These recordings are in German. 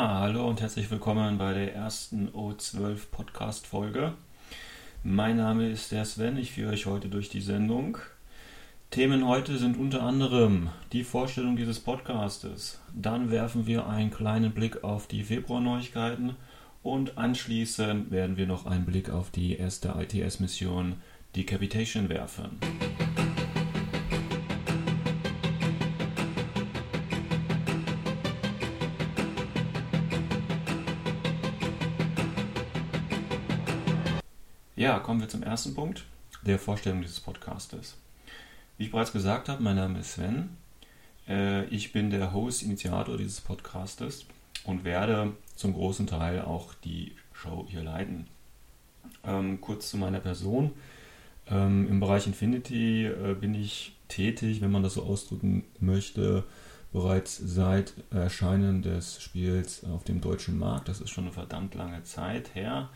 Hallo und herzlich willkommen bei der ersten O12 Podcast-Folge. Mein Name ist der Sven, ich führe euch heute durch die Sendung. Themen heute sind unter anderem die Vorstellung dieses Podcastes. Dann werfen wir einen kleinen Blick auf die Februar-Neuigkeiten und anschließend werden wir noch einen Blick auf die erste ITS-Mission Decapitation werfen. Ja, kommen wir zum ersten Punkt, der Vorstellung dieses Podcastes. Wie ich bereits gesagt habe, mein Name ist Sven. Äh, ich bin der Host, Initiator dieses Podcastes und werde zum großen Teil auch die Show hier leiten. Ähm, kurz zu meiner Person. Ähm, Im Bereich Infinity äh, bin ich tätig, wenn man das so ausdrücken möchte, bereits seit Erscheinen des Spiels auf dem deutschen Markt. Das ist schon eine verdammt lange Zeit her.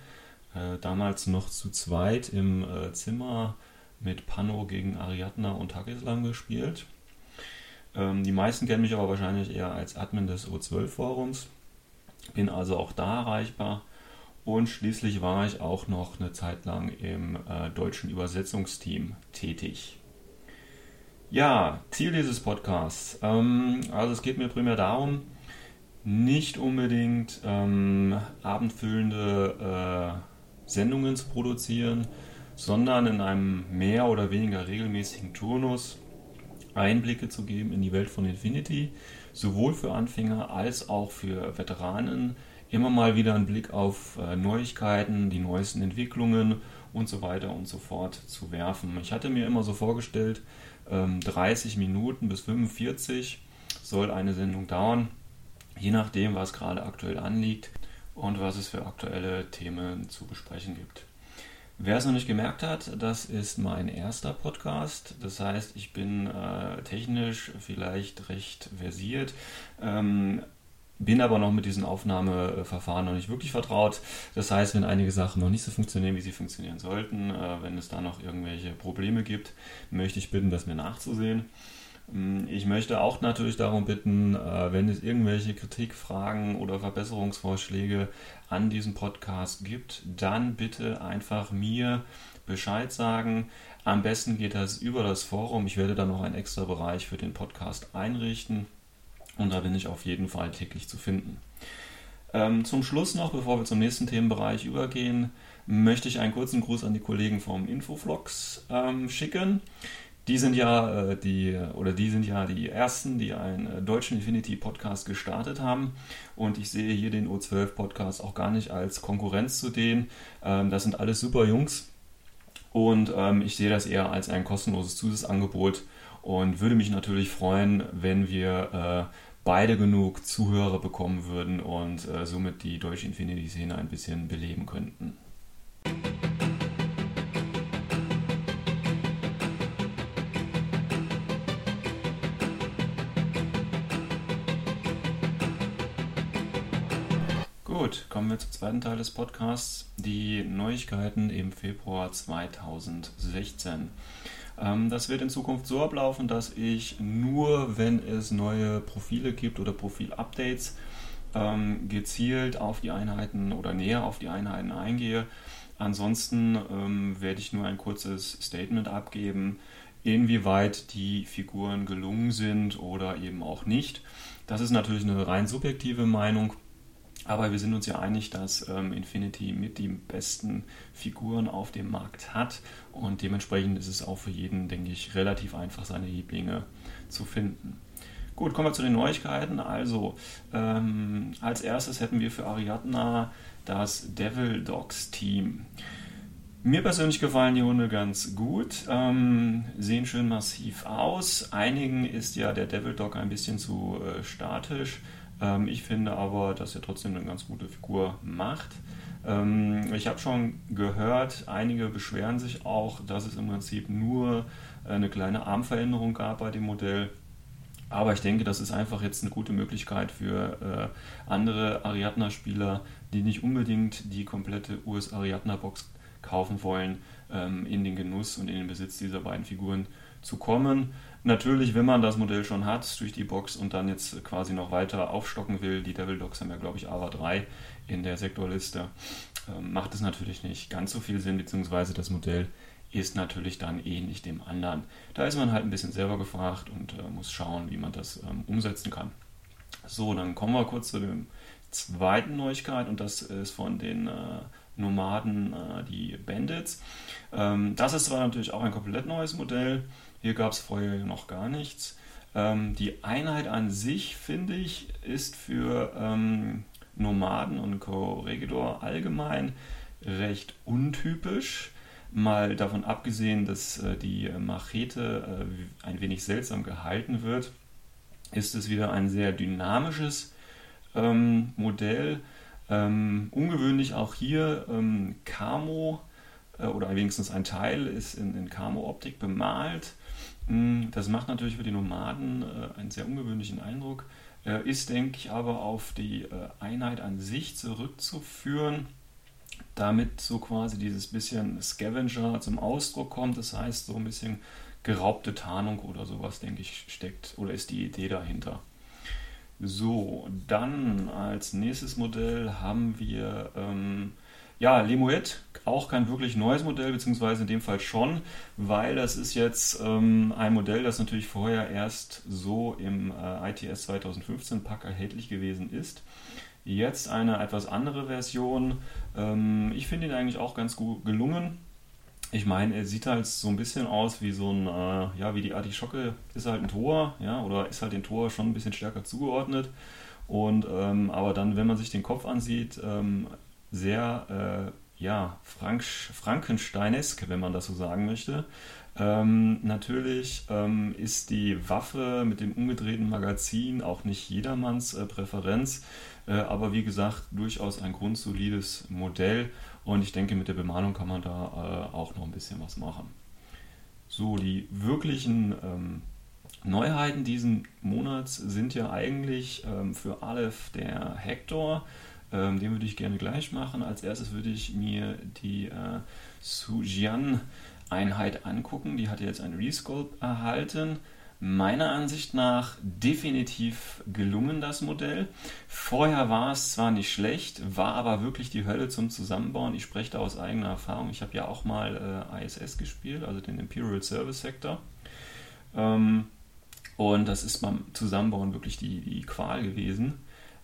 Äh, damals noch zu zweit im äh, Zimmer mit Pano gegen Ariadna und Takislam gespielt. Ähm, die meisten kennen mich aber wahrscheinlich eher als Admin des O12-Forums. Bin also auch da erreichbar. Und schließlich war ich auch noch eine Zeit lang im äh, deutschen Übersetzungsteam tätig. Ja, Ziel dieses Podcasts. Ähm, also es geht mir primär darum, nicht unbedingt ähm, abendfüllende äh, Sendungen zu produzieren, sondern in einem mehr oder weniger regelmäßigen Turnus Einblicke zu geben in die Welt von Infinity, sowohl für Anfänger als auch für Veteranen. Immer mal wieder einen Blick auf äh, Neuigkeiten, die neuesten Entwicklungen und so weiter und so fort zu werfen. Ich hatte mir immer so vorgestellt, 30 ähm, Minuten bis 45 soll eine Sendung dauern, je nachdem, was gerade aktuell anliegt und was es für aktuelle Themen zu besprechen gibt. Wer es noch nicht gemerkt hat, das ist mein erster Podcast. Das heißt, ich bin äh, technisch vielleicht recht versiert, ähm, bin aber noch mit diesen Aufnahmeverfahren noch nicht wirklich vertraut. Das heißt, wenn einige Sachen noch nicht so funktionieren, wie sie funktionieren sollten, äh, wenn es da noch irgendwelche Probleme gibt, möchte ich bitten, das mir nachzusehen. Mm, ich möchte auch natürlich darum bitten, äh, wenn es irgendwelche Kritik, Fragen oder Verbesserungsvorschläge an diesem Podcast gibt, dann bitte einfach mir Bescheid sagen. Am besten geht das über das Forum. Ich werde da noch einen extra Bereich für den Podcast einrichten und da bin ich auf jeden Fall täglich zu finden. Ähm, zum Schluss noch, bevor wir zum nächsten Themenbereich übergehen, möchte ich einen kurzen Gruß an die Kollegen vom Infoflox ähm, schicken. Die sind ja äh, die oder die sind ja die ersten, die einen äh, deutschen Infinity Podcast gestartet haben. Und ich sehe hier den O12 Podcast auch gar nicht als Konkurrenz zu denen. Ähm, das sind alles super Jungs. Und ähm, ich sehe das eher als ein kostenloses Zusatzangebot und würde mich natürlich freuen, wenn wir äh, beide genug Zuhörer bekommen würden und äh, somit die deutsche Infinity-Szene ein bisschen beleben könnten. Wir zum zweiten Teil des Podcasts, die Neuigkeiten im Februar 2016. Ähm, das wird in Zukunft so ablaufen, dass ich nur, wenn es neue Profile gibt oder Profil-Updates, ähm, gezielt auf die Einheiten oder näher auf die Einheiten eingehe. Ansonsten ähm, werde ich nur ein kurzes Statement abgeben, inwieweit die Figuren gelungen sind oder eben auch nicht. Das ist natürlich eine rein subjektive Meinung. Aber wir sind uns ja einig, dass ähm, Infinity mit die besten Figuren auf dem Markt hat und dementsprechend ist es auch für jeden, denke ich, relativ einfach, seine Lieblinge zu finden. Gut, kommen wir zu den Neuigkeiten. Also, ähm, als erstes hätten wir für Ariadna das Devil Dogs Team. Mir persönlich gefallen die Hunde ganz gut, ähm, sehen schön massiv aus. Einigen ist ja der Devil Dog ein bisschen zu äh, statisch ähm, ich finde aber, dass er trotzdem eine ganz gute Figur macht. Ähm, ich habe schon gehört, einige beschweren sich auch, dass es im Prinzip nur eine kleine Armveränderung gab bei dem Modell. Aber ich denke, das ist einfach jetzt eine gute Möglichkeit für äh, andere Ariadna-Spieler, die nicht unbedingt die komplette US Ariadna-Box kaufen wollen, ähm, in den Genuss und in den Besitz dieser beiden Figuren zu kommen. Natürlich, wenn man das Modell schon hat durch die Box und dann jetzt quasi noch weiter aufstocken will, die Devil Dogs haben ja, glaube ich, AVA 3 in der Sektorliste, ähm, macht es natürlich nicht ganz so viel Sinn, beziehungsweise das Modell ist natürlich dann ähnlich dem anderen. Da ist man halt ein bisschen selber gefragt und äh, muss schauen, wie man das ähm, umsetzen kann. So, dann kommen wir kurz zu der zweiten Neuigkeit und das ist von den äh, Nomaden, äh, die Bandits. Ähm, das ist zwar natürlich auch ein komplett neues Modell, hier gab es vorher noch gar nichts. Ähm, die Einheit an sich, finde ich, ist für ähm, Nomaden und Co-Regidor allgemein recht untypisch. Mal davon abgesehen, dass äh, die Machete äh, ein wenig seltsam gehalten wird, ist es wieder ein sehr dynamisches ähm, Modell. Ähm, ungewöhnlich auch hier ähm, Camo äh, oder wenigstens ein Teil ist in, in Camo-Optik bemalt. Mm, das macht natürlich für die Nomaden äh, einen sehr ungewöhnlichen Eindruck, äh, ist, denke ich, aber auf die äh, Einheit an sich zurückzuführen, damit so quasi dieses bisschen Scavenger zum Ausdruck kommt. Das heißt, so ein bisschen geraubte Tarnung oder sowas, denke ich, steckt oder ist die Idee dahinter. So, dann als nächstes Modell haben wir ähm, ja, Lemoet, auch kein wirklich neues Modell, beziehungsweise in dem Fall schon, weil das ist jetzt ähm, ein Modell, das natürlich vorher erst so im äh, ITS 2015 Pack erhältlich gewesen ist. Jetzt eine etwas andere Version. Ähm, ich finde ihn eigentlich auch ganz gut gelungen. Ich meine, er sieht halt so ein bisschen aus wie so ein, äh, ja, wie die Artischocke ist halt ein Tor, ja, oder ist halt dem Tor schon ein bisschen stärker zugeordnet. Und ähm, aber dann, wenn man sich den Kopf ansieht, ähm, sehr äh, ja, Frank Frankensteinesk, wenn man das so sagen möchte. Ähm, natürlich ähm, ist die Waffe mit dem umgedrehten Magazin auch nicht jedermanns äh, Präferenz, äh, aber wie gesagt, durchaus ein grundsolides Modell und ich denke, mit der Bemalung kann man da äh, auch noch ein bisschen was machen. So, die wirklichen ähm, Neuheiten diesen Monats sind ja eigentlich ähm, für Aleph der Hector. Ähm, den würde ich gerne gleich machen. Als erstes würde ich mir die äh, Sujian-Einheit angucken. Die hat jetzt ein Resculpt erhalten. Meiner Ansicht nach definitiv gelungen, das Modell. Vorher war es zwar nicht schlecht, war aber wirklich die Hölle zum Zusammenbauen. Ich spreche da aus eigener Erfahrung. Ich habe ja auch mal äh, ISS gespielt, also den Imperial Service Sector. Ähm, und das ist beim Zusammenbauen wirklich die, die Qual gewesen.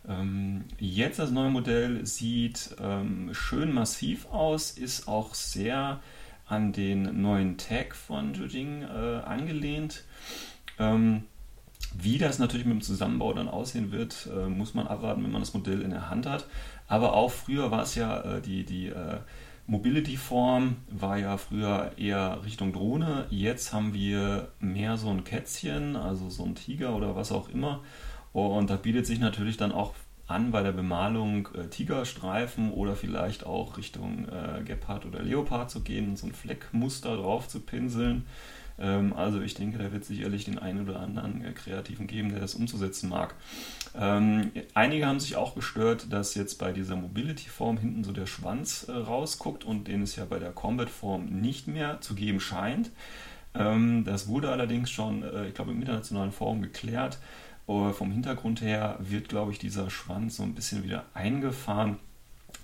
Ähm, jetzt das neue Modell sieht ähm, schön massiv aus, ist auch sehr an den neuen Tag von Jujing äh, angelehnt. Ähm, wie das natürlich mit dem Zusammenbau dann aussehen wird, äh, muss man abwarten, wenn man das Modell in der Hand hat. Aber auch früher war es ja äh, die, die äh, Mobility-Form war ja früher eher Richtung Drohne. Jetzt haben wir mehr so ein Kätzchen, also so ein Tiger oder was auch immer. Und da bietet sich natürlich dann auch an, bei der Bemalung äh, Tigerstreifen oder vielleicht auch Richtung äh, Gepard oder Leopard zu gehen und so ein Fleckmuster drauf zu pinseln. Ähm, also ich denke, da wird sicherlich den einen oder anderen äh, Kreativen geben, der das umzusetzen mag. Ähm, einige haben sich auch gestört, dass jetzt bei dieser Mobility-Form hinten so der Schwanz äh, rausguckt und den es ja bei der Combat-Form nicht mehr zu geben scheint. Ähm, das wurde allerdings schon, äh, ich glaube, im internationalen Forum geklärt vom Hintergrund her wird, glaube ich, dieser Schwanz so ein bisschen wieder eingefahren.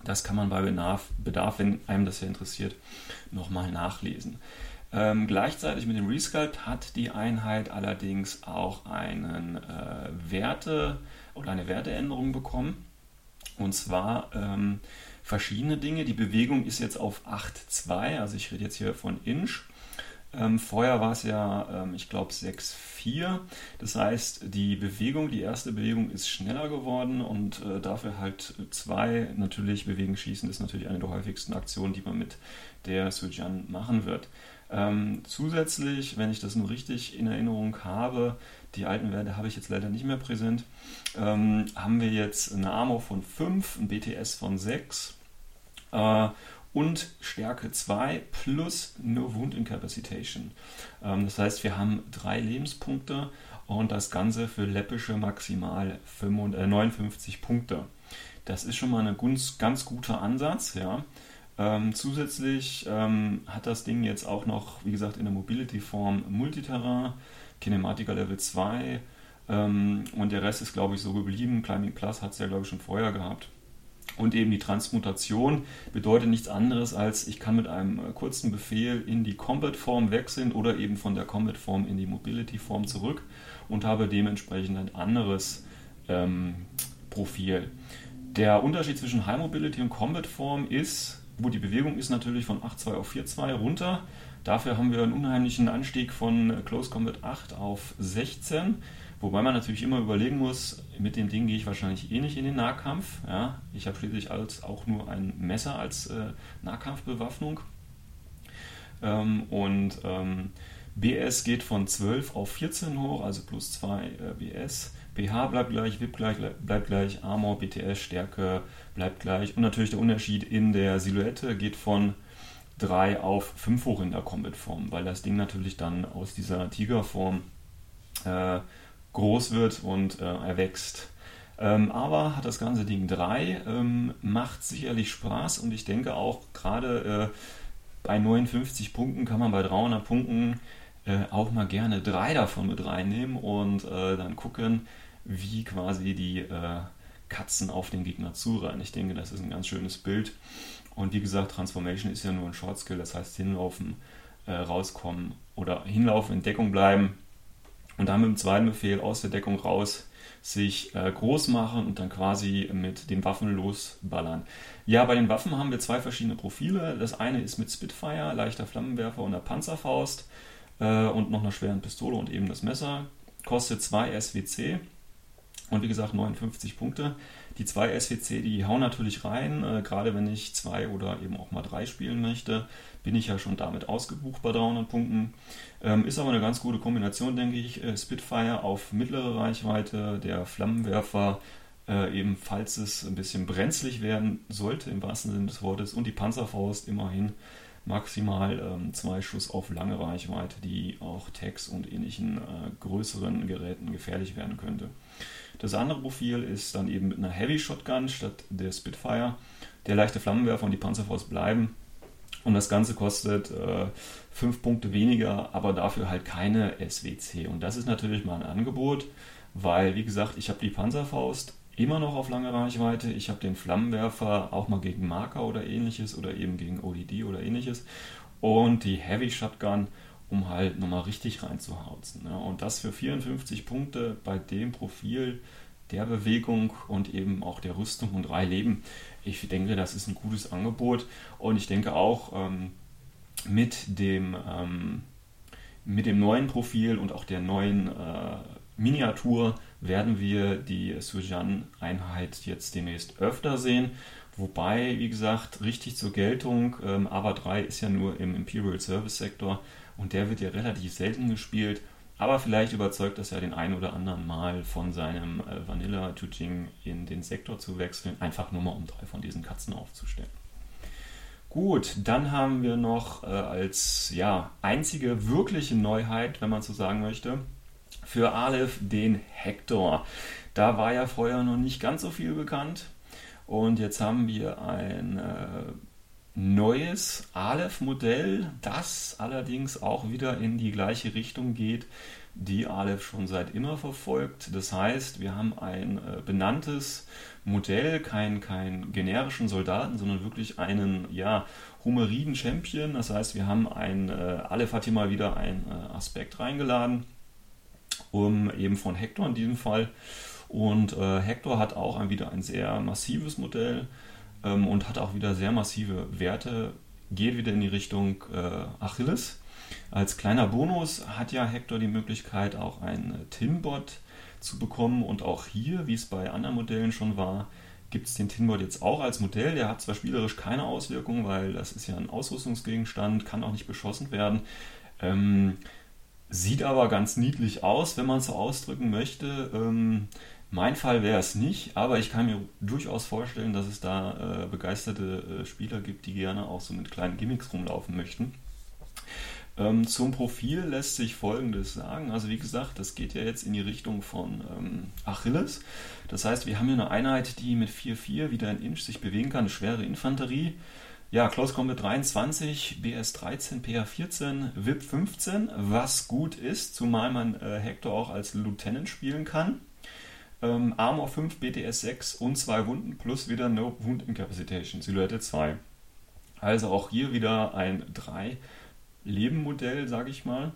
Das kann man bei Bedarf, Bedarf wenn einem das ja interessiert, nochmal nachlesen. Ähm, gleichzeitig mit dem Resculpt hat die Einheit allerdings auch einen äh, Werte oder eine Werteänderung bekommen. Und zwar ähm, verschiedene Dinge. Die Bewegung ist jetzt auf 8,2, also ich rede jetzt hier von Inch. Ähm, vorher war es ja, ähm, ich glaube, 6,4. Das heißt, die Bewegung, die erste Bewegung ist schneller geworden und äh, dafür halt zwei natürlich bewegen, schießen ist natürlich eine der häufigsten Aktionen, die man mit der Sujan machen wird. Ähm, zusätzlich, wenn ich das nur richtig in Erinnerung habe, die alten Werte habe ich jetzt leider nicht mehr präsent, ähm, haben wir jetzt eine Armor von 5, ein BTS von 6 äh, und Stärke 2 plus No Wound Incapacitation. Ähm, das heißt, wir haben drei Lebenspunkte und das Ganze für läppische maximal 59 äh, Punkte. Das ist schon mal ein ganz, ganz guter Ansatz. Ja. Ähm, zusätzlich ähm, hat das Ding jetzt auch noch, wie gesagt, in der Mobility-Form Multiterrain, Kinematica Level 2 ähm, und der Rest ist, glaube ich, so geblieben. Climbing Plus hat es ja, glaube ich, schon vorher gehabt. Und eben die Transmutation bedeutet nichts anderes als, ich kann mit einem äh, kurzen Befehl in die Combat-Form wechseln oder eben von der Combat-Form in die Mobility-Form zurück und habe dementsprechend ein anderes ähm, Profil. Der Unterschied zwischen High Mobility und Combat-Form ist, wo die Bewegung ist natürlich von 8.2 auf 4.2 runter. Dafür haben wir einen unheimlichen Anstieg von Close Combat 8 auf 16. Wobei man natürlich immer überlegen muss, mit dem Ding gehe ich wahrscheinlich eh nicht in den Nahkampf. Ja? Ich habe schließlich als auch nur ein Messer als äh, Nahkampfbewaffnung. Ähm, und ähm, BS geht von 12 auf 14 hoch, also plus 2 äh, BS. BH bleibt gleich, VIP gleich, bleibt gleich, Armor, BTS, Stärke bleibt gleich. Und natürlich der Unterschied in der Silhouette geht von 3 auf 5 hoch in der Combat-Form, weil das Ding natürlich dann aus dieser Tiger-Form äh, groß wird und äh, erwächst. Ähm, aber hat das ganze Ding 3, ähm, macht sicherlich Spaß und ich denke auch gerade äh, bei 59 Punkten kann man bei 300 Punkten äh, auch mal gerne drei davon mit reinnehmen und äh, dann gucken, wie quasi die äh, Katzen auf den Gegner zurennen. Ich denke, das ist ein ganz schönes Bild. Und wie gesagt, Transformation ist ja nur ein Short Skill, das heißt hinlaufen, äh, rauskommen oder hinlaufen, in Deckung bleiben und dann mit dem zweiten Befehl aus der Deckung raus sich äh, groß machen und dann quasi mit den Waffen losballern. Ja, bei den Waffen haben wir zwei verschiedene Profile. Das eine ist mit Spitfire, leichter Flammenwerfer und einer Panzerfaust äh, und noch einer schweren Pistole und eben das Messer. Kostet 2 SWC und wie gesagt 59 Punkte. Die zwei SWC, die hauen natürlich rein, äh, gerade wenn ich zwei oder eben auch mal drei spielen möchte, bin ich ja schon damit ausgebucht bei 300 Punkten. Ähm, ist aber eine ganz gute Kombination, denke ich. Äh, Spitfire auf mittlere Reichweite, der Flammenwerfer äh, eben, falls es ein bisschen brenzlig werden sollte, im wahrsten Sinne des Wortes, und die Panzerfaust immerhin maximal ähm, zwei Schuss auf lange Reichweite, die auch Tags und ähnlichen äh, größeren Geräten gefährlich werden könnte. Das andere Profil ist dann eben mit einer Heavy Shotgun statt der Spitfire. Der leichte Flammenwerfer und die Panzerfaust bleiben. Und das Ganze kostet 5 äh, Punkte weniger, aber dafür halt keine SWC. Und das ist natürlich mal ein Angebot, weil, wie gesagt, ich habe die Panzerfaust immer noch auf lange Reichweite. Ich habe den Flammenwerfer auch mal gegen Marker oder ähnliches oder eben gegen ODD oder ähnliches. Und die Heavy Shotgun um halt nochmal richtig reinzuhauzen. Ne? Und das für 54 Punkte bei dem Profil der Bewegung und eben auch der Rüstung und drei Leben. Ich denke, das ist ein gutes Angebot und ich denke auch ähm, mit, dem, ähm, mit dem neuen Profil und auch der neuen äh, Miniatur werden wir die Sujan-Einheit jetzt demnächst öfter sehen. Wobei, wie gesagt, richtig zur Geltung, ähm, AVA 3 ist ja nur im Imperial Service Sektor und der wird ja relativ selten gespielt, aber vielleicht überzeugt das ja den einen oder anderen mal von seinem äh, Vanilla Tuching in den Sektor zu wechseln, einfach nur mal um drei von diesen Katzen aufzustellen. Gut, dann haben wir noch äh, als ja, einzige wirkliche Neuheit, wenn man so sagen möchte, für Aleph den Hector. Da war ja vorher noch nicht ganz so viel bekannt. Und jetzt haben wir ein äh, neues Aleph-Modell, das allerdings auch wieder in die gleiche Richtung geht, die Aleph schon seit immer verfolgt. Das heißt, wir haben ein äh, benanntes Modell, keinen kein generischen Soldaten, sondern wirklich einen ja, Homeriden Champion. Das heißt, wir haben ein, äh, Aleph hat hier mal wieder einen äh, Aspekt reingeladen, um eben von Hector in diesem Fall. Und äh, Hector hat auch ein, wieder ein sehr massives Modell ähm, und hat auch wieder sehr massive Werte, geht wieder in die Richtung äh, Achilles. Als kleiner Bonus hat ja Hector die Möglichkeit, auch ein Tinbot zu bekommen und auch hier, wie es bei anderen Modellen schon war, gibt es den Tinbot jetzt auch als Modell. Der hat zwar spielerisch keine Auswirkungen, weil das ist ja ein Ausrüstungsgegenstand, kann auch nicht beschossen werden. Ähm, sieht aber ganz niedlich aus, wenn man es so ausdrücken möchte. Ähm, mein Fall wäre es nicht, aber ich kann mir durchaus vorstellen, dass es da äh, begeisterte äh, Spieler gibt, die gerne auch so mit kleinen Gimmicks rumlaufen möchten. Ähm, zum Profil lässt sich Folgendes sagen. Also wie gesagt, das geht ja jetzt in die Richtung von ähm, Achilles. Das heißt, wir haben hier eine Einheit, die mit 4-4 wieder ein Inch sich bewegen kann, eine schwere Infanterie. Ja, Close Combat 23, BS 13, PH 14, VIP 15, was gut ist, zumal man äh, Hector auch als Lieutenant spielen kann. Ähm, Armor 5, BTS 6 und 2 Wunden plus wieder No Wound Incapacitation, Silhouette 2. Also auch hier wieder ein 3-Leben-Modell, sage ich mal.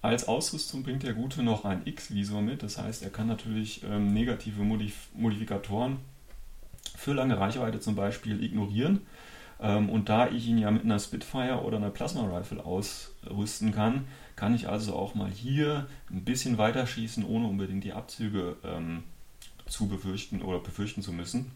Als Ausrüstung bringt der Gute noch ein X-Visor mit, das heißt, er kann natürlich ähm, negative Modif Modifikatoren für lange Reichweite zum Beispiel ignorieren. Ähm, und da ich ihn ja mit einer Spitfire oder einer Plasma Rifle ausrüsten kann, kann ich also auch mal hier ein bisschen weiter schießen, ohne unbedingt die Abzüge ähm, zu befürchten oder befürchten zu müssen.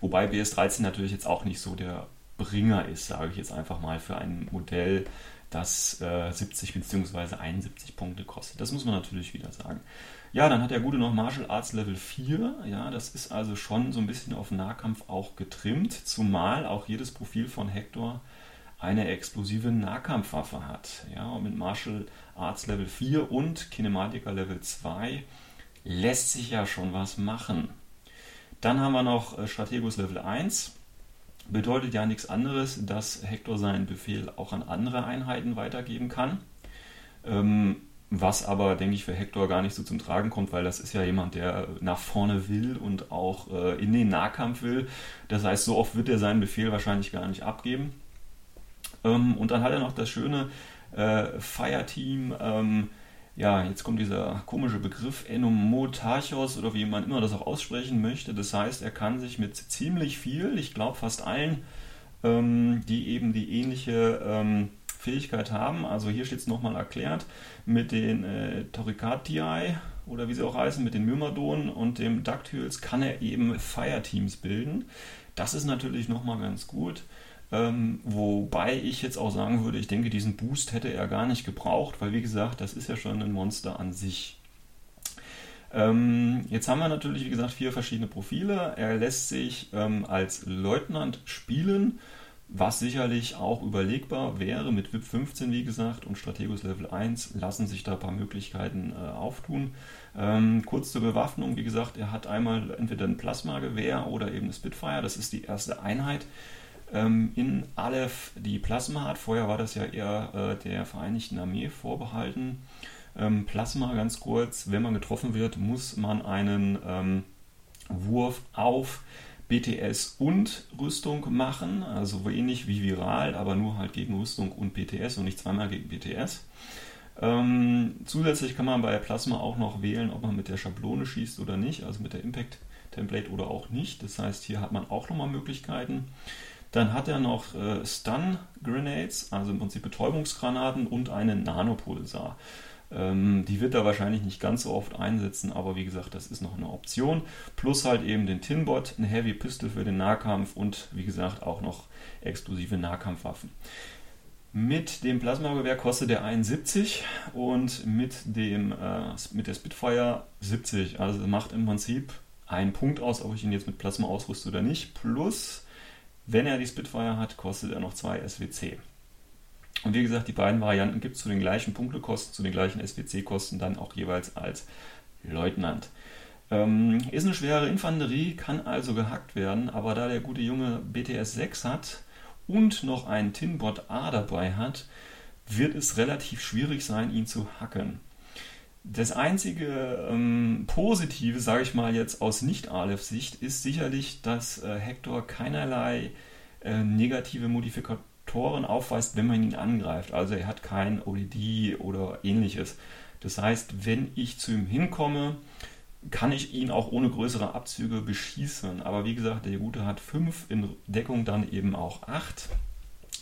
Wobei BS13 natürlich jetzt auch nicht so der Bringer ist, sage ich jetzt einfach mal, für ein Modell, das äh, 70 bzw. 71 Punkte kostet. Das muss man natürlich wieder sagen. Ja, dann hat der Gute noch Martial Arts Level 4. Ja, das ist also schon so ein bisschen auf Nahkampf auch getrimmt, zumal auch jedes Profil von Hector eine explosive Nahkampfwaffe hat. Ja, mit Martial Arts Level 4 und Kinematica Level 2 lässt sich ja schon was machen. Dann haben wir noch äh, Strategus Level 1 bedeutet ja nichts anderes, dass Hector seinen Befehl auch an andere Einheiten weitergeben kann. Ähm, was aber, denke ich, für Hector gar nicht so zum Tragen kommt, weil das ist ja jemand, der nach vorne will und auch äh, in den Nahkampf will. Das heißt, so oft wird er seinen Befehl wahrscheinlich gar nicht abgeben. Ähm, und dann hat er noch das schöne äh, Fireteam. Ähm, ja, jetzt kommt dieser komische Begriff Enomotarchos oder wie man immer das auch aussprechen möchte. Das heißt, er kann sich mit ziemlich viel, ich glaube fast allen, ähm, die eben die ähnliche ähm, Fähigkeit haben, also hier steht es nochmal erklärt, mit den äh, Toricatiae oder wie sie auch heißen, mit den Myrmadonen und dem Dactyls kann er eben Fireteams bilden. Das ist natürlich nochmal ganz gut. Ähm, wobei ich jetzt auch sagen würde, ich denke, diesen Boost hätte er gar nicht gebraucht, weil wie gesagt, das ist ja schon ein Monster an sich. Ähm, jetzt haben wir natürlich, wie gesagt, vier verschiedene Profile. Er lässt sich ähm, als Leutnant spielen, was sicherlich auch überlegbar wäre. Mit VIP 15, wie gesagt, und Strategus Level 1 lassen sich da ein paar Möglichkeiten äh, auftun. Ähm, kurz zur Bewaffnung, wie gesagt, er hat einmal entweder ein Plasmagewehr oder eben eine Spitfire, das ist die erste Einheit ähm, in Aleph die Plasma hat. Vorher war das ja eher äh, der Vereinigten Armee vorbehalten. Ähm, Plasma, ganz kurz, wenn man getroffen wird, muss man einen ähm, Wurf auf BTS und Rüstung machen, also ähnlich wie viral, aber nur halt gegen Rüstung und BTS und nicht zweimal gegen BTS. Ähm, zusätzlich kann man bei Plasma auch noch wählen, ob man mit der Schablone schießt oder nicht, also mit der Impact Template oder auch nicht. Das heißt, hier hat man auch nochmal Möglichkeiten. Dann hat er noch äh, Stun Grenades, also im Prinzip Betäubungsgranaten und einen Nanopulsar. Ähm, die wird er wahrscheinlich nicht ganz so oft einsetzen, aber wie gesagt, das ist noch eine Option. Plus halt eben den Tinbot, eine Heavy Pistol für den Nahkampf und wie gesagt auch noch explosive Nahkampfwaffen. Mit dem Plasmagewehr kostet er 71 und mit, dem, äh, mit der Spitfire 70. Also macht im Prinzip einen Punkt aus, ob ich ihn jetzt mit Plasma ausrüste oder nicht. Plus wenn er die Spitfire hat, kostet er noch 2 SWC. Und wie gesagt, die beiden Varianten gibt es zu den gleichen Punktekosten, zu den gleichen SWC-Kosten dann auch jeweils als Leutnant. Ähm, ist eine schwere Infanterie, kann also gehackt werden, aber da der gute Junge BTS 6 hat und noch einen Tinbot A dabei hat, wird es relativ schwierig sein, ihn zu hacken. Das einzige ähm, Positive, sage ich mal jetzt aus Nicht-Aleph-Sicht, ist sicherlich, dass äh, Hector keinerlei äh, negative Modifikatoren aufweist, wenn man ihn angreift. Also er hat kein ODD oder ähnliches. Das heißt, wenn ich zu ihm hinkomme, kann ich ihn auch ohne größere Abzüge beschießen. Aber wie gesagt, der Gute hat 5, in Deckung dann eben auch 8.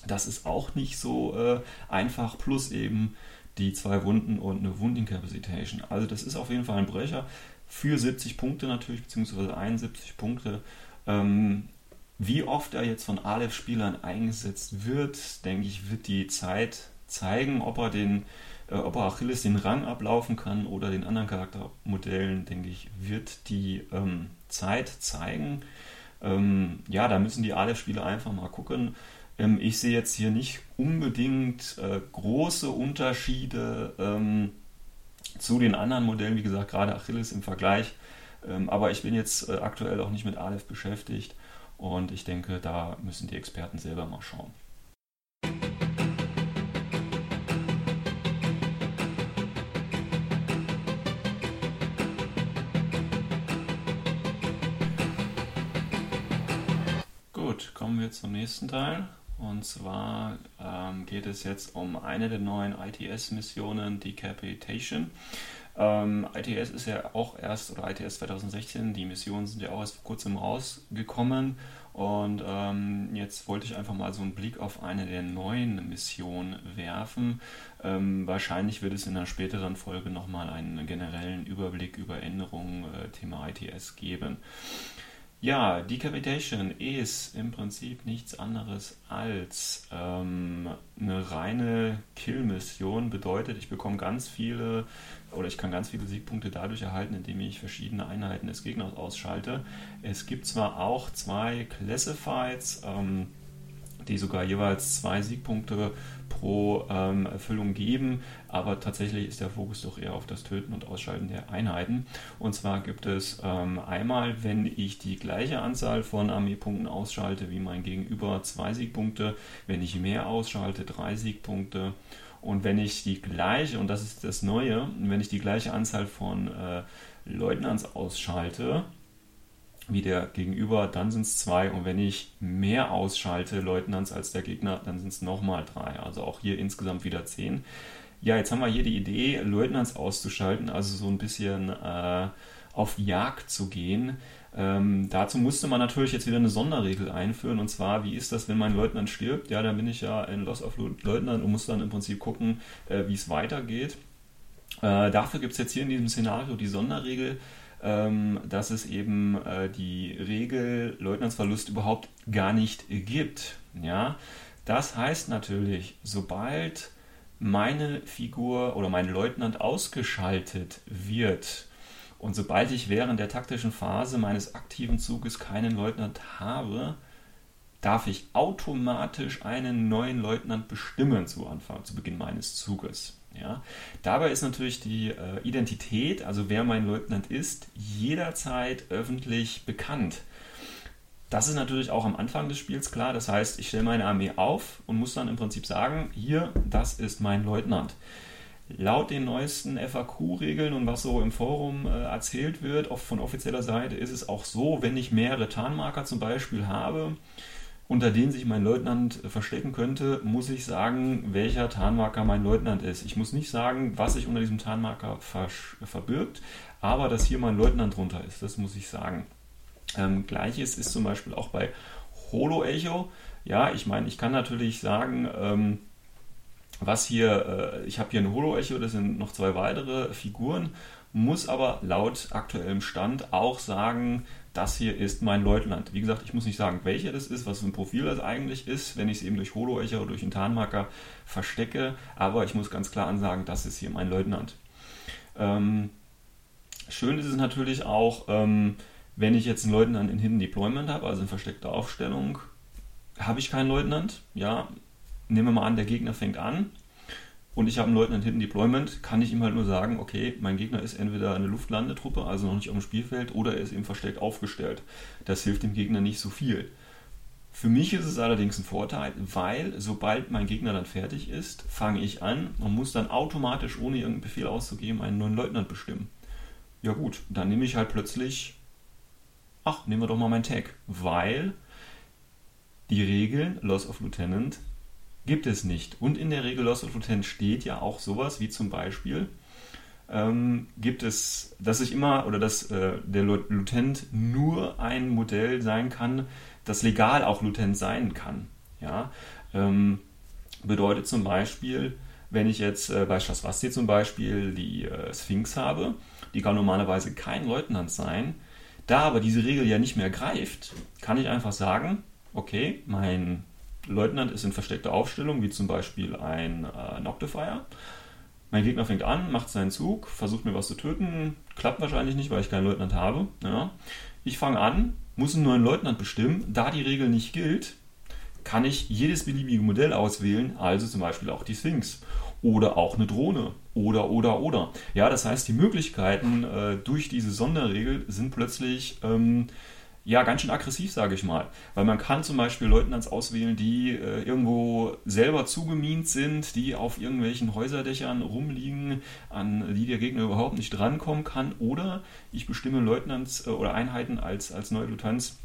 Das ist auch nicht so äh, einfach, plus eben die zwei Wunden und eine Wundincapacitation. Also das ist auf jeden Fall ein Brecher für 70 Punkte natürlich, beziehungsweise 71 Punkte. Ähm, wie oft er jetzt von Aleph-Spielern eingesetzt wird, denke ich, wird die Zeit zeigen, ob er den äh, ob er Achilles den Rang ablaufen kann oder den anderen Charaktermodellen, denke ich, wird die ähm, Zeit zeigen. Ähm, ja, da müssen die Aleph-Spieler einfach mal gucken, ähm, ich sehe jetzt hier nicht unbedingt äh, große Unterschiede ähm, zu den anderen Modellen, wie gesagt, gerade Achilles im Vergleich. Ähm, aber ich bin jetzt äh, aktuell auch nicht mit Aleph beschäftigt Und ich denke, da müssen die Experten selber mal schauen. Gut, kommen wir zum nächsten Teil. Und zwar ähm, geht es jetzt um eine der neuen ITS-Missionen, Decapitation. Ähm, ITS ist ja auch erst, oder ITS 2016, die Missionen sind ja auch erst vor kurzem rausgekommen. Und ähm, jetzt wollte ich einfach mal so einen Blick auf eine der neuen Missionen werfen. Ähm, wahrscheinlich wird es in einer späteren Folge nochmal einen generellen Überblick über Änderungen äh, Thema ITS geben. Ja, Decapitation ist im Prinzip nichts anderes als ähm, eine reine Kill-Mission. Bedeutet, ich bekomme ganz viele oder ich kann ganz viele Siegpunkte dadurch erhalten, indem ich verschiedene Einheiten des Gegners ausschalte. Es gibt zwar auch zwei Classifieds, ähm, die sogar jeweils zwei Siegpunkte pro ähm, Erfüllung geben, aber tatsächlich ist der Fokus doch eher auf das Töten und Ausschalten der Einheiten. Und zwar gibt es ähm, einmal, wenn ich die gleiche Anzahl von Armeepunkten ausschalte wie mein Gegenüber, zwei Siegpunkte, wenn ich mehr ausschalte, drei Siegpunkte. Und wenn ich die gleiche, und das ist das Neue, wenn ich die gleiche Anzahl von äh, Leutnants ausschalte, wie der Gegenüber, dann sind es zwei. Und wenn ich mehr ausschalte, Leutnants als der Gegner, dann sind es nochmal drei. Also auch hier insgesamt wieder zehn. Ja, jetzt haben wir hier die Idee, Leutnants auszuschalten, also so ein bisschen äh, auf Jagd zu gehen. Ähm, dazu musste man natürlich jetzt wieder eine Sonderregel einführen. Und zwar, wie ist das, wenn mein Leutnant stirbt? Ja, dann bin ich ja in Loss of Leutnant und muss dann im Prinzip gucken, äh, wie es weitergeht. Äh, dafür gibt es jetzt hier in diesem Szenario die Sonderregel, ähm, dass es eben äh, die Regel Leutnantsverlust überhaupt gar nicht gibt. Ja? Das heißt natürlich, sobald meine Figur oder mein Leutnant ausgeschaltet wird und sobald ich während der taktischen Phase meines aktiven Zuges keinen Leutnant habe, darf ich automatisch einen neuen Leutnant bestimmen zu Anfang, zu Beginn meines Zuges. Ja? Dabei ist natürlich die äh, Identität, also wer mein Leutnant ist, jederzeit öffentlich bekannt. Das ist natürlich auch am Anfang des Spiels klar. Das heißt, ich stelle meine Armee auf und muss dann im Prinzip sagen, hier, das ist mein Leutnant. Laut den neuesten FAQ-Regeln und was so im Forum äh, erzählt wird, oft von offizieller Seite, ist es auch so, wenn ich mehrere Tarnmarker zum Beispiel habe, unter denen sich mein Leutnant äh, verstecken könnte, muss ich sagen, welcher Tarnmarker mein Leutnant ist. Ich muss nicht sagen, was sich unter diesem Tarnmarker verbirgt, aber dass hier mein Leutnant drunter ist, das muss ich sagen. Ähm, Gleiches ist zum Beispiel auch bei Holo Echo. Ja, ich meine, ich kann natürlich sagen, ähm, was hier, äh, ich habe hier ein Holo Echo, das sind noch zwei weitere Figuren, muss aber laut aktuellem Stand auch sagen, das hier ist mein Leutnant. Wie gesagt, ich muss nicht sagen, welcher das ist, was für ein Profil das eigentlich ist, wenn ich es eben durch Holo-Echer oder durch einen Tarnmarker verstecke, aber ich muss ganz klar ansagen, das ist hier mein Leutnant. Ähm, schön ist es natürlich auch, ähm, wenn ich jetzt einen Leutnant in Hidden Deployment habe, also in versteckter Aufstellung, habe ich keinen Leutnant. Ja, nehmen wir mal an, der Gegner fängt an und ich habe einen Leutnant Hidden Deployment, kann ich ihm halt nur sagen, okay, mein Gegner ist entweder eine Luftlandetruppe, also noch nicht auf dem Spielfeld, oder er ist eben versteckt aufgestellt. Das hilft dem Gegner nicht so viel. Für mich ist es allerdings ein Vorteil, weil sobald mein Gegner dann fertig ist, fange ich an und muss dann automatisch, ohne irgendeinen Befehl auszugeben, einen neuen Leutnant bestimmen. Ja gut, dann nehme ich halt plötzlich, ach, nehmen wir doch mal mein Tag, weil die Regeln Loss of Lieutenant gibt es nicht. Und in der Regel Loss of Lieutenant steht ja auch sowas wie zum Beispiel, ähm, gibt es, dass ich immer oder dass äh, der Lieutenant nur ein Modell sein kann, das legal auch Lieutenant sein kann. Ja? Ähm, bedeutet zum Beispiel, wenn ich jetzt äh, bei Shaswasti zum Beispiel die äh, Sphinx habe, die kann normalerweise kein Leutnant sein, da aber diese Regel ja nicht mehr greift, kann ich einfach sagen, okay, mein Leutnant ist in versteckter Aufstellung, wie zum Beispiel ein äh, Noctifier. Mein Gegner fängt an, macht seinen Zug, versucht mir was zu töten, klappt wahrscheinlich nicht, weil ich keinen Leutnant habe. Ja. Ich fange an, muss einen neuen Leutnant bestimmen. Da die Regel nicht gilt, kann ich jedes beliebige Modell auswählen, also zum Beispiel auch die Sphinx oder auch eine Drohne oder oder oder. Ja, das heißt, die Möglichkeiten äh, durch diese Sonderregel sind plötzlich ähm, ja, ganz schön aggressiv, sage ich mal. Weil man kann zum Beispiel Leutnants auswählen, die äh, irgendwo selber zugemient sind, die auf irgendwelchen Häuserdächern rumliegen, an die der Gegner überhaupt nicht drankommen kann. Oder ich bestimme Leutnants äh, oder Einheiten als, als neue Lieutenants,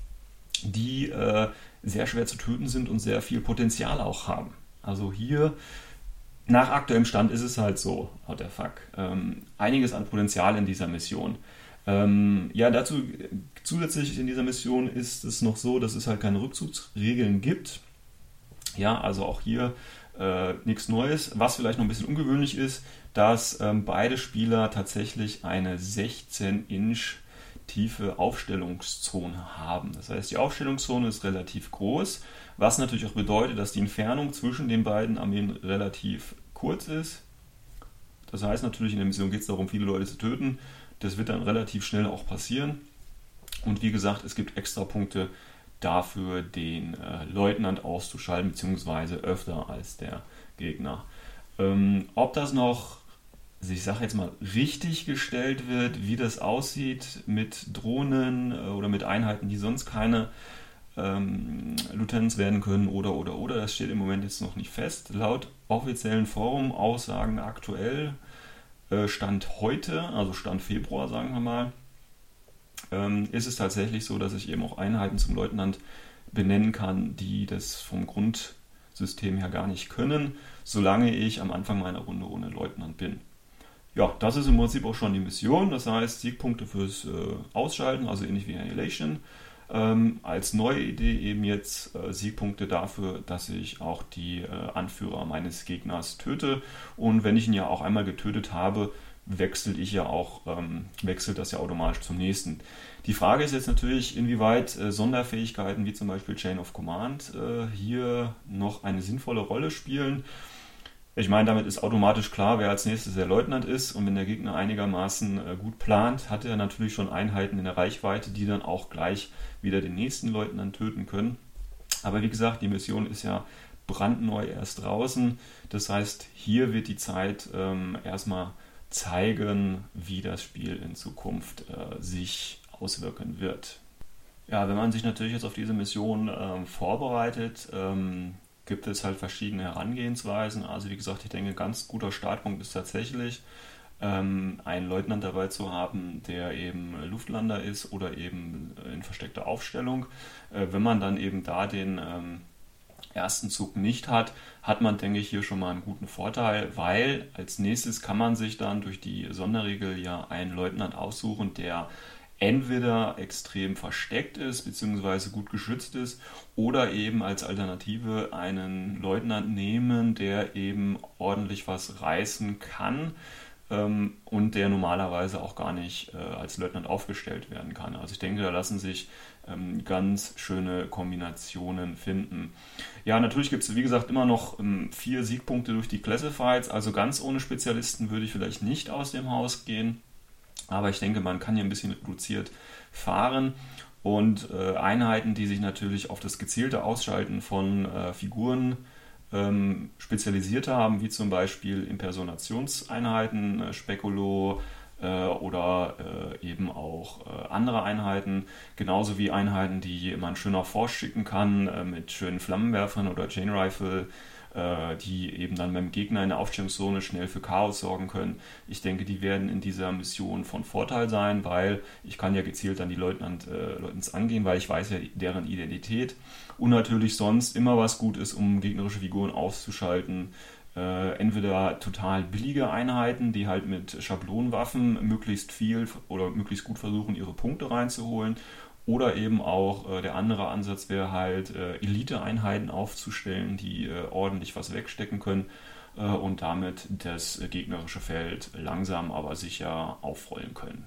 die äh, sehr schwer zu töten sind und sehr viel Potenzial auch haben. Also hier nach aktuellem Stand ist es halt so, what the fuck. Ähm, einiges an Potenzial in dieser Mission. Ähm, ja, dazu zusätzlich in dieser Mission ist es noch so, dass es halt keine Rückzugsregeln gibt. Ja, also auch hier äh, nichts Neues. Was vielleicht noch ein bisschen ungewöhnlich ist, dass ähm, beide Spieler tatsächlich eine 16-Inch tiefe Aufstellungszone haben. Das heißt, die Aufstellungszone ist relativ groß, was natürlich auch bedeutet, dass die Entfernung zwischen den beiden Armeen relativ kurz ist. Das heißt natürlich, in der Mission geht es darum, viele Leute zu töten. Das wird dann relativ schnell auch passieren. Und wie gesagt, es gibt extra Punkte dafür, den äh, Leutnant auszuschalten, beziehungsweise öfter als der Gegner. Ähm, ob das noch also ich sage jetzt mal, richtig gestellt wird, wie das aussieht mit Drohnen äh, oder mit Einheiten, die sonst keine ähm, Lieutenants werden können oder oder oder, das steht im Moment jetzt noch nicht fest. Laut offiziellen Forum-Aussagen aktuell, Stand heute, also Stand Februar, sagen wir mal, ähm, ist es tatsächlich so, dass ich eben auch Einheiten zum Leutnant benennen kann, die das vom Grundsystem her gar nicht können, solange ich am Anfang meiner Runde ohne Leutnant bin ja, das ist im Prinzip auch schon die Mission. Das heißt, Siegpunkte fürs äh, Ausschalten, also ähnlich wie Annihilation. Ähm, als neue Idee eben jetzt äh, Siegpunkte dafür, dass ich auch die äh, Anführer meines Gegners töte. Und wenn ich ihn ja auch einmal getötet habe, wechselt ich ja auch, ähm, wechselt das ja automatisch zum nächsten. Die Frage ist jetzt natürlich, inwieweit äh, Sonderfähigkeiten wie zum Beispiel Chain of Command äh, hier noch eine sinnvolle Rolle spielen. Ich meine, damit ist automatisch klar, wer als nächstes der Leutnant ist. Und wenn der Gegner einigermaßen äh, gut plant, hat er natürlich schon Einheiten in der Reichweite, die dann auch gleich wieder den nächsten Leutnant töten können. Aber wie gesagt, die Mission ist ja brandneu erst draußen. Das heißt, hier wird die Zeit ähm, erstmal zeigen, wie das Spiel in Zukunft äh, sich auswirken wird. Ja, wenn man sich natürlich jetzt auf diese Mission ähm, vorbereitet, ähm, gibt es halt verschiedene Herangehensweisen. Also wie gesagt, ich denke, ganz guter Startpunkt ist tatsächlich, ähm, einen Leutnant dabei zu haben, der eben Luftlander ist oder eben in versteckter Aufstellung. Äh, wenn man dann eben da den ähm, ersten Zug nicht hat, hat man, denke ich, hier schon mal einen guten Vorteil, weil als nächstes kann man sich dann durch die Sonderregel ja einen Leutnant aussuchen, der entweder extrem versteckt ist bzw. gut geschützt ist oder eben als Alternative einen Leutnant nehmen, der eben ordentlich was reißen kann ähm, und der normalerweise auch gar nicht äh, als Leutnant aufgestellt werden kann. Also ich denke, da lassen sich ähm, ganz schöne Kombinationen finden. Ja, natürlich gibt es, wie gesagt, immer noch ähm, vier Siegpunkte durch die Classifieds, also ganz ohne Spezialisten würde ich vielleicht nicht aus dem Haus gehen. Aber ich denke, man kann hier ein bisschen reduziert fahren. Und äh, Einheiten, die sich natürlich auf das gezielte Ausschalten von äh, Figuren ähm, spezialisiert haben, wie zum Beispiel Impersonationseinheiten, äh, Spekulo äh, oder äh, eben auch äh, andere Einheiten, genauso wie Einheiten, die man schön auch vorschicken kann mit schönen Flammenwerfern oder Chain Rifle die eben dann beim Gegner in der Aufstellungszone schnell für Chaos sorgen können. Ich denke, die werden in dieser Mission von Vorteil sein, weil ich kann ja gezielt dann die Leutnant, äh, Leutnants angehen, weil ich weiß ja deren Identität. Und natürlich sonst immer was gut ist, um gegnerische Figuren auszuschalten. Äh, entweder total billige Einheiten, die halt mit Schablonenwaffen möglichst viel oder möglichst gut versuchen, ihre Punkte reinzuholen, oder eben auch äh, der andere Ansatz wäre halt, äh, Elite-Einheiten aufzustellen, die äh, ordentlich was wegstecken können äh, und damit das gegnerische Feld langsam aber sicher aufrollen können.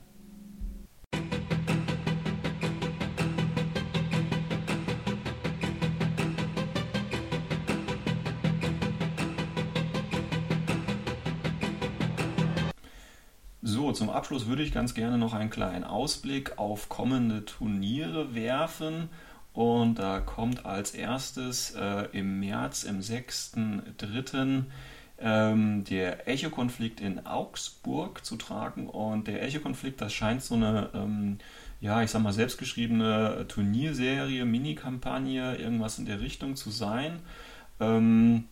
Zum Abschluss würde ich ganz gerne noch einen kleinen Ausblick auf kommende Turniere werfen. Und da kommt als erstes äh, im März, im 6.3. ähm, der Echo-Konflikt in Augsburg zu tragen. Und der Echo-Konflikt, das scheint so eine, ähm, ja, ich sag mal, selbstgeschriebene Turnierserie, Mini-Kampagne, irgendwas in der Richtung zu sein. Ähm,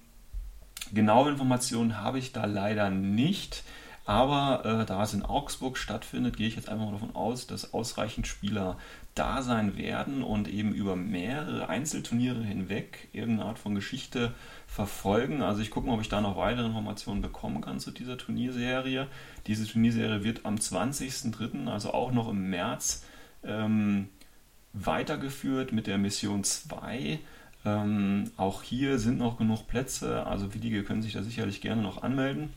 genaue Informationen habe ich da leider nicht. Aber äh, da es in Augsburg stattfindet, gehe ich jetzt einfach mal davon aus, dass ausreichend Spieler da sein werden und eben über mehrere Einzelturniere hinweg irgendeine Art von Geschichte verfolgen. Also ich gucke mal, ob ich da noch weitere Informationen bekommen kann zu dieser Turnierserie. Diese Turnierserie wird am 20.03., also auch noch im März, ähm, weitergeführt mit der Mission 2. Ähm, auch hier sind noch genug Plätze, also Willige können sich da sicherlich gerne noch anmelden.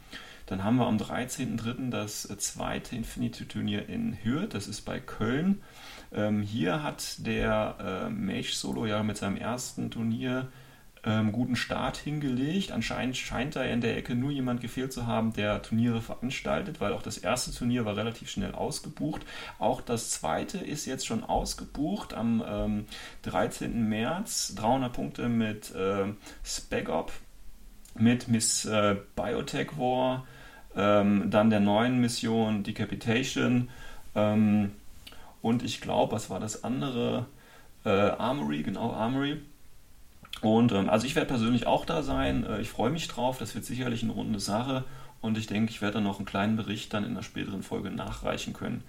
Dann haben wir am 13.03. das zweite Infinity-Turnier in Hürth, das ist bei Köln. Ähm, hier hat der äh, Mage Solo ja mit seinem ersten Turnier ähm, guten Start hingelegt. Anscheinend scheint da in der Ecke nur jemand gefehlt zu haben, der Turniere veranstaltet, weil auch das erste Turnier war relativ schnell ausgebucht. Auch das zweite ist jetzt schon ausgebucht am ähm, 13. März. 300 Punkte mit äh, Spec mit Miss äh, Biotech War, ähm, dann der neuen Mission Decapitation. Ähm, und ich glaube, was war das andere? Äh, Armory, genau, Armory. Und ähm, also ich werde persönlich auch da sein. Äh, ich freue mich drauf. Das wird sicherlich eine runde Sache. Und ich denke, ich werde dann noch einen kleinen Bericht dann in der späteren Folge nachreichen können.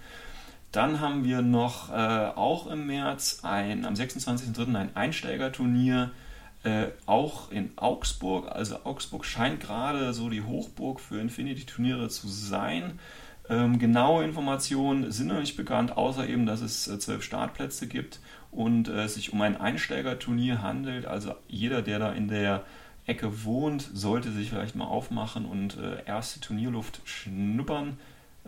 Dann haben wir noch äh, auch im März ein, am 26.03. ein Einsteigerturnier, äh, auch in Augsburg. Also Augsburg scheint gerade so die Hochburg für Infinity-Turniere zu sein. Ähm, genaue Informationen sind noch nicht bekannt, außer eben, dass es äh, zwölf Startplätze gibt und äh, es sich um ein Einsteigerturnier handelt. Also jeder, der da in der Ecke wohnt, sollte sich vielleicht mal aufmachen und äh, erste Turnierluft schnuppern,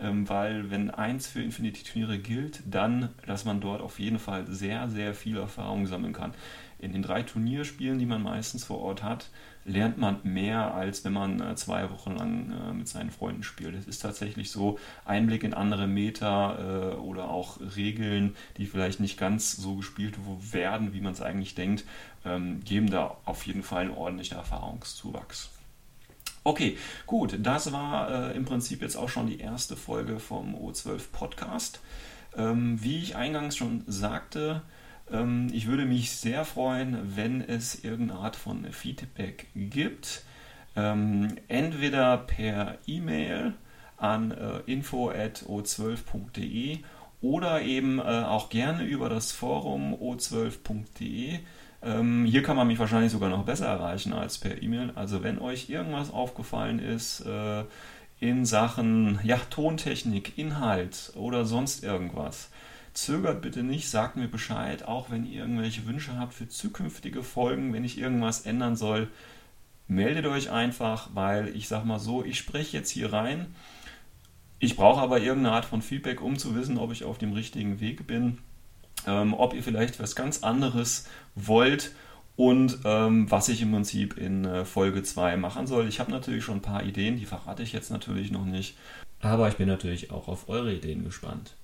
weil wenn eins für Infinity-Turniere gilt, dann, dass man dort auf jeden Fall sehr, sehr viel Erfahrung sammeln kann. In den drei Turnierspielen, die man meistens vor Ort hat, lernt man mehr, als wenn man äh, zwei Wochen lang äh, mit seinen Freunden spielt. Es ist tatsächlich so, Einblick in andere Meta äh, oder auch Regeln, die vielleicht nicht ganz so gespielt werden, wie man es eigentlich denkt, ähm, geben da auf jeden Fall einen ordentlichen Erfahrungszuwachs. Okay, gut, das war im Prinzip jetzt auch schon die erste Folge vom O12 Podcast. Ähm, wie ich eingangs schon sagte, ähm, ich würde mich sehr freuen, wenn es irgendeine Art von Feedback gibt. Ähm, entweder per E-Mail an äh, info.o12.de oder eben äh, auch gerne über das Forum o12.de. Ähm, hier kann man mich wahrscheinlich sogar noch besser erreichen als per E-Mail. Also wenn euch irgendwas aufgefallen ist äh, in Sachen ja, Tontechnik, Inhalt oder sonst irgendwas, Zögert bitte nicht, sagt mir Bescheid, auch wenn ihr irgendwelche Wünsche habt für zukünftige Folgen, wenn ich irgendwas ändern soll. Meldet euch einfach, weil ich sag mal so, ich spreche jetzt hier rein. Ich brauche aber irgendeine Art von Feedback, um zu wissen, ob ich auf dem richtigen Weg bin, ähm, ob ihr vielleicht was ganz anderes wollt und ähm, was ich im Prinzip in äh, Folge 2 machen soll. Ich habe natürlich schon ein paar Ideen, die verrate ich jetzt natürlich noch nicht. Aber ich bin natürlich auch auf eure Ideen gespannt.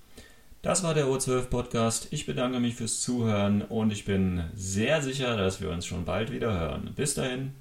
Das war der O12 Podcast. Ich bedanke mich fürs Zuhören und ich bin sehr sicher, dass wir uns schon bald wieder hören. Bis dahin.